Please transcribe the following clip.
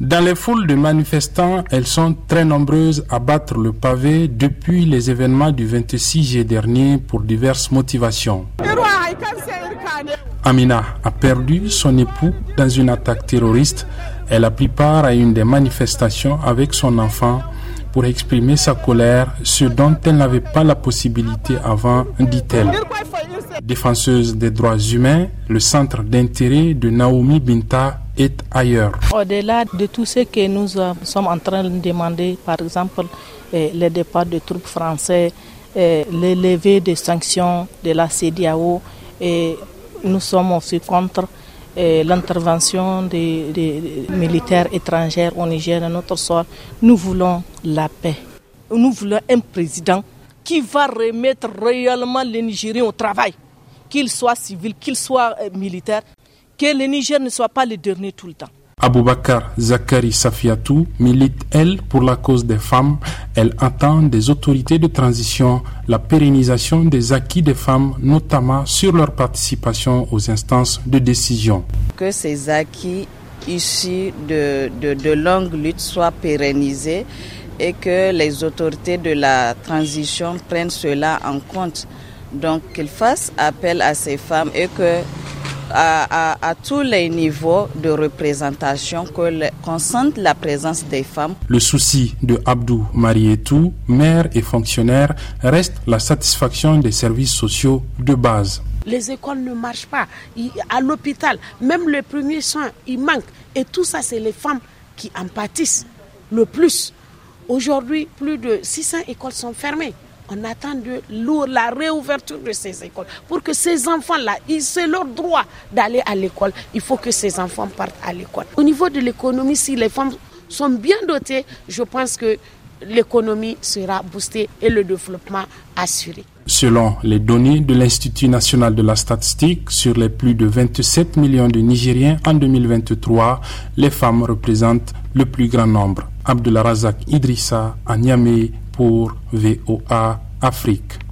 Dans les foules de manifestants, elles sont très nombreuses à battre le pavé depuis les événements du 26 juillet dernier pour diverses motivations. Amina a perdu son époux dans une attaque terroriste. Elle a pris part à une des manifestations avec son enfant pour exprimer sa colère, ce dont elle n'avait pas la possibilité avant, dit-elle. Défenseuse des droits humains, le centre d'intérêt de Naomi Binta Au-delà de tout ce que nous sommes en train de demander, par exemple, eh, le départ de troupes françaises, eh, le lever des sanctions de la CDAO, et nous sommes aussi contre l'intervention des, militaires étrangers au Niger, notre sol. Nous voulons la paix. Nous voulons un président qui va remettre réellement les Nigériens au travail, qu'il soit civil, qu'il soit euh, militaire, que le Niger ne soit pas le dernier tout le temps. Aboubakar Zakari Safiatou milite, elle, pour la cause des femmes. Elle attend des autorités de transition la pérennisation des acquis des femmes, notamment sur leur participation aux instances de décision. Que ces acquis issus de, de, de longues luttes soient pérennisés et que les autorités de la transition prennent cela en compte. Donc qu'ils fassent appel à ces femmes et que à, tous les niveaux de représentation, qu'on sente la présence des femmes. Le souci de Abdou Marietou, maire et fonctionnaire, reste la satisfaction des services sociaux de base. Les écoles ne marchent pas. À l'hôpital, même les premiers soins, il manque. Et tout ça, c'est les femmes qui en pâtissent le plus. Aujourd'hui, plus de 600 écoles sont fermées on attend de la réouverture de ces écoles pour que ces enfants-là, c'est leur droit d'aller à l'école. Il faut que ces enfants partent à l'école. Au niveau de l'économie, si les femmes sont bien dotées, je pense que l'économie sera boostée et le développement assuré. Selon les données de l'Institut national de la statistique, sur les plus de 27 millions de Nigériens en 2023, les femmes représentent le plus grand nombre. Abdullah Idrissa à Niamey pour VOA Afrique.